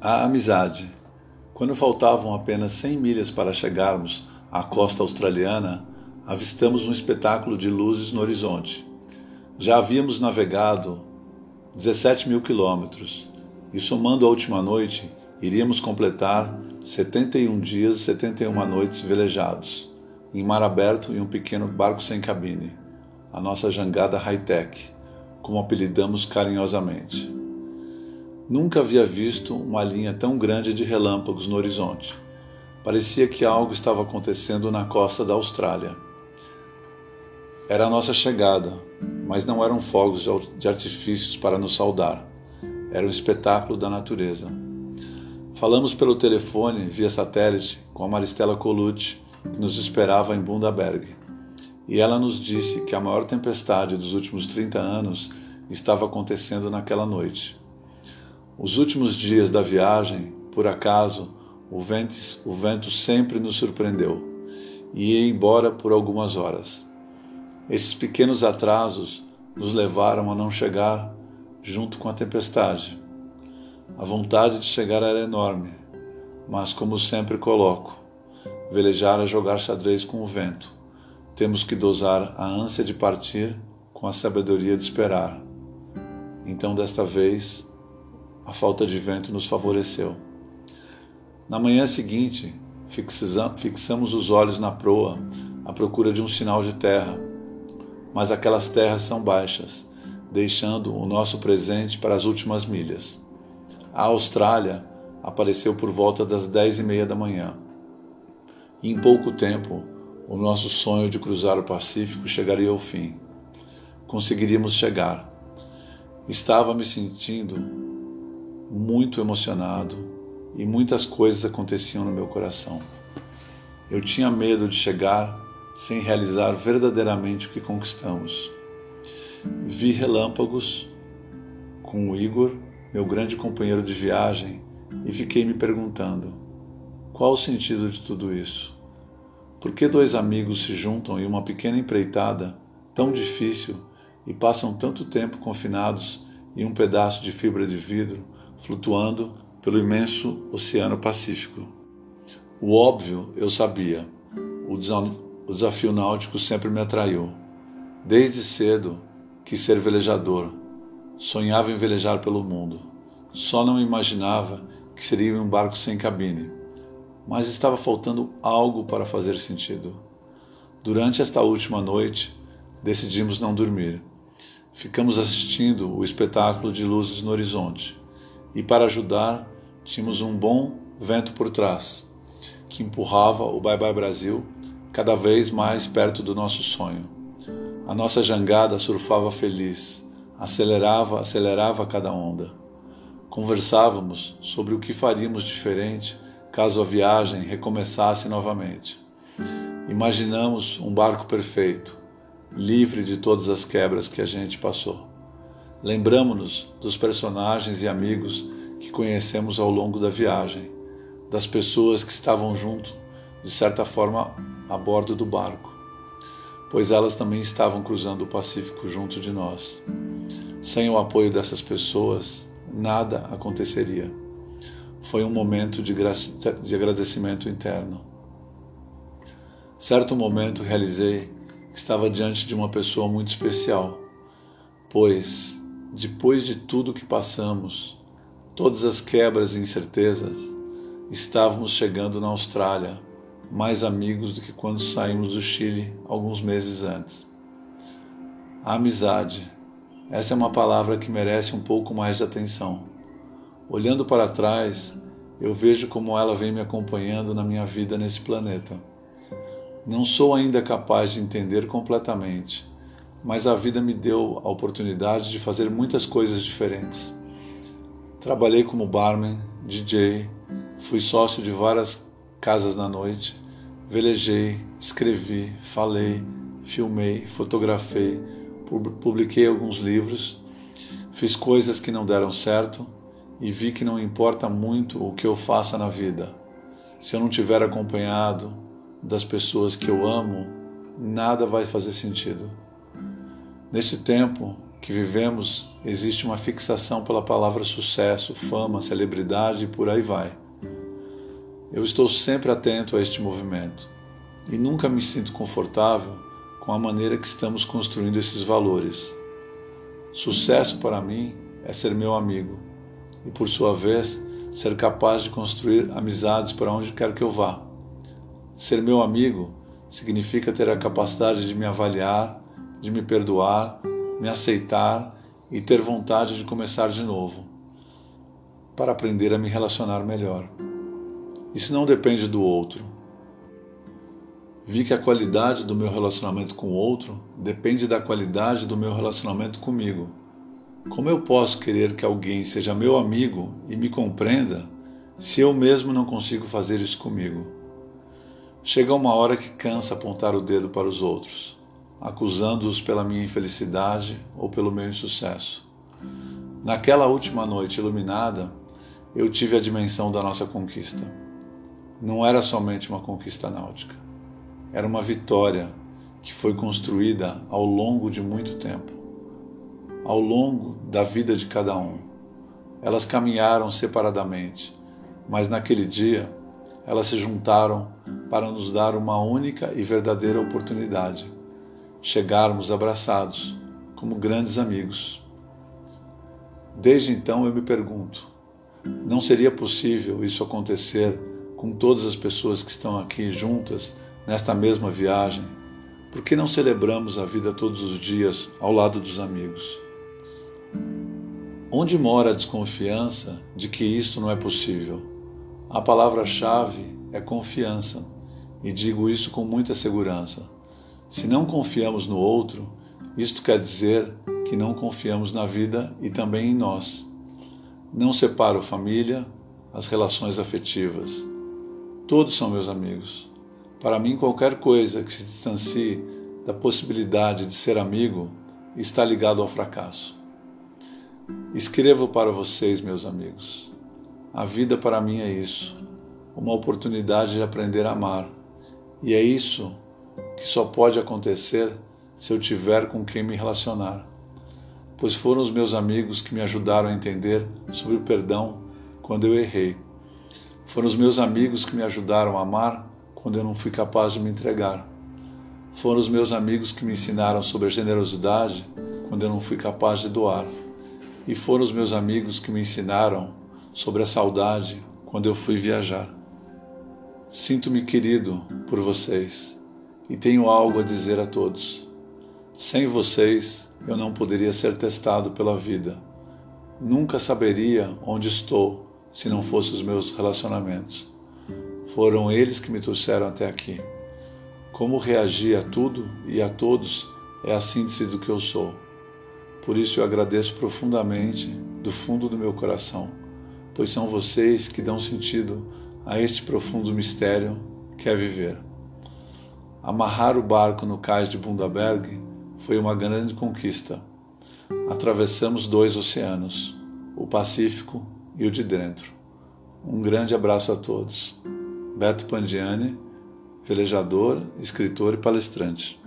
A amizade. Quando faltavam apenas 100 milhas para chegarmos à costa australiana, avistamos um espetáculo de luzes no horizonte. Já havíamos navegado 17 mil quilômetros e, somando a última noite, iríamos completar 71 dias e 71 noites velejados, em mar aberto e um pequeno barco sem cabine, a nossa jangada high-tech, como apelidamos carinhosamente. Nunca havia visto uma linha tão grande de relâmpagos no horizonte. Parecia que algo estava acontecendo na costa da Austrália. Era a nossa chegada, mas não eram fogos de artifícios para nos saudar. Era um espetáculo da natureza. Falamos pelo telefone, via satélite, com a Maristela Colucci, que nos esperava em Bundaberg. E ela nos disse que a maior tempestade dos últimos 30 anos estava acontecendo naquela noite. Os últimos dias da viagem, por acaso, o vento, o vento sempre nos surpreendeu e ia embora por algumas horas. Esses pequenos atrasos nos levaram a não chegar junto com a tempestade. A vontade de chegar era enorme, mas, como sempre coloco, velejar é jogar xadrez com o vento. Temos que dosar a ânsia de partir com a sabedoria de esperar. Então, desta vez, a falta de vento nos favoreceu. Na manhã seguinte, fixamos os olhos na proa à procura de um sinal de terra mas aquelas terras são baixas, deixando o nosso presente para as últimas milhas. A Austrália apareceu por volta das dez e meia da manhã. E em pouco tempo, o nosso sonho de cruzar o Pacífico chegaria ao fim. Conseguiríamos chegar. Estava me sentindo muito emocionado e muitas coisas aconteciam no meu coração. Eu tinha medo de chegar sem realizar verdadeiramente o que conquistamos. Vi relâmpagos com o Igor, meu grande companheiro de viagem, e fiquei me perguntando: qual o sentido de tudo isso? Por que dois amigos se juntam em uma pequena empreitada tão difícil e passam tanto tempo confinados em um pedaço de fibra de vidro flutuando pelo imenso Oceano Pacífico? O óbvio eu sabia. O o desafio náutico sempre me atraiu. Desde cedo quis ser velejador. Sonhava em velejar pelo mundo. Só não imaginava que seria um barco sem cabine. Mas estava faltando algo para fazer sentido. Durante esta última noite, decidimos não dormir. Ficamos assistindo o espetáculo de luzes no horizonte. E para ajudar, tínhamos um bom vento por trás, que empurrava o Bye Bye Brasil cada vez mais perto do nosso sonho. A nossa jangada surfava feliz, acelerava, acelerava cada onda. Conversávamos sobre o que faríamos diferente caso a viagem recomeçasse novamente. Imaginamos um barco perfeito, livre de todas as quebras que a gente passou. Lembramos-nos dos personagens e amigos que conhecemos ao longo da viagem, das pessoas que estavam junto, de certa forma a bordo do barco, pois elas também estavam cruzando o Pacífico junto de nós. Sem o apoio dessas pessoas, nada aconteceria. Foi um momento de, de agradecimento interno. Certo momento realizei que estava diante de uma pessoa muito especial, pois, depois de tudo que passamos, todas as quebras e incertezas, estávamos chegando na Austrália mais amigos do que quando saímos do Chile alguns meses antes. A amizade. Essa é uma palavra que merece um pouco mais de atenção. Olhando para trás, eu vejo como ela vem me acompanhando na minha vida nesse planeta. Não sou ainda capaz de entender completamente, mas a vida me deu a oportunidade de fazer muitas coisas diferentes. Trabalhei como barman, DJ, fui sócio de várias casas na noite, velejei, escrevi, falei, filmei, fotografei, publiquei alguns livros, fiz coisas que não deram certo e vi que não importa muito o que eu faça na vida. Se eu não tiver acompanhado das pessoas que eu amo, nada vai fazer sentido. Nesse tempo, que vivemos existe uma fixação pela palavra sucesso, fama, celebridade e por aí vai. Eu estou sempre atento a este movimento e nunca me sinto confortável com a maneira que estamos construindo esses valores. Sucesso para mim é ser meu amigo e, por sua vez, ser capaz de construir amizades para onde quer que eu vá. Ser meu amigo significa ter a capacidade de me avaliar, de me perdoar, me aceitar e ter vontade de começar de novo, para aprender a me relacionar melhor. Isso não depende do outro. Vi que a qualidade do meu relacionamento com o outro depende da qualidade do meu relacionamento comigo. Como eu posso querer que alguém seja meu amigo e me compreenda se eu mesmo não consigo fazer isso comigo? Chega uma hora que cansa apontar o dedo para os outros, acusando-os pela minha infelicidade ou pelo meu insucesso. Naquela última noite iluminada, eu tive a dimensão da nossa conquista. Não era somente uma conquista náutica, era uma vitória que foi construída ao longo de muito tempo ao longo da vida de cada um. Elas caminharam separadamente, mas naquele dia elas se juntaram para nos dar uma única e verdadeira oportunidade: chegarmos abraçados como grandes amigos. Desde então eu me pergunto: não seria possível isso acontecer com todas as pessoas que estão aqui juntas nesta mesma viagem? Por que não celebramos a vida todos os dias ao lado dos amigos? Onde mora a desconfiança de que isto não é possível? A palavra-chave é confiança, e digo isso com muita segurança. Se não confiamos no outro, isto quer dizer que não confiamos na vida e também em nós. Não separo família, as relações afetivas. Todos são meus amigos. Para mim, qualquer coisa que se distancie da possibilidade de ser amigo está ligado ao fracasso. Escrevo para vocês, meus amigos. A vida para mim é isso, uma oportunidade de aprender a amar. E é isso que só pode acontecer se eu tiver com quem me relacionar. Pois foram os meus amigos que me ajudaram a entender sobre o perdão quando eu errei. Foram os meus amigos que me ajudaram a amar quando eu não fui capaz de me entregar. Foram os meus amigos que me ensinaram sobre a generosidade quando eu não fui capaz de doar e foram os meus amigos que me ensinaram sobre a saudade quando eu fui viajar. Sinto-me querido por vocês e tenho algo a dizer a todos. Sem vocês, eu não poderia ser testado pela vida. Nunca saberia onde estou se não fossem os meus relacionamentos. Foram eles que me trouxeram até aqui. Como reagir a tudo e a todos é a síntese do que eu sou. Por isso eu agradeço profundamente do fundo do meu coração, pois são vocês que dão sentido a este profundo mistério que é viver. Amarrar o barco no cais de Bundaberg foi uma grande conquista. Atravessamos dois oceanos, o Pacífico e o de dentro. Um grande abraço a todos. Beto Pandiani, velejador, escritor e palestrante.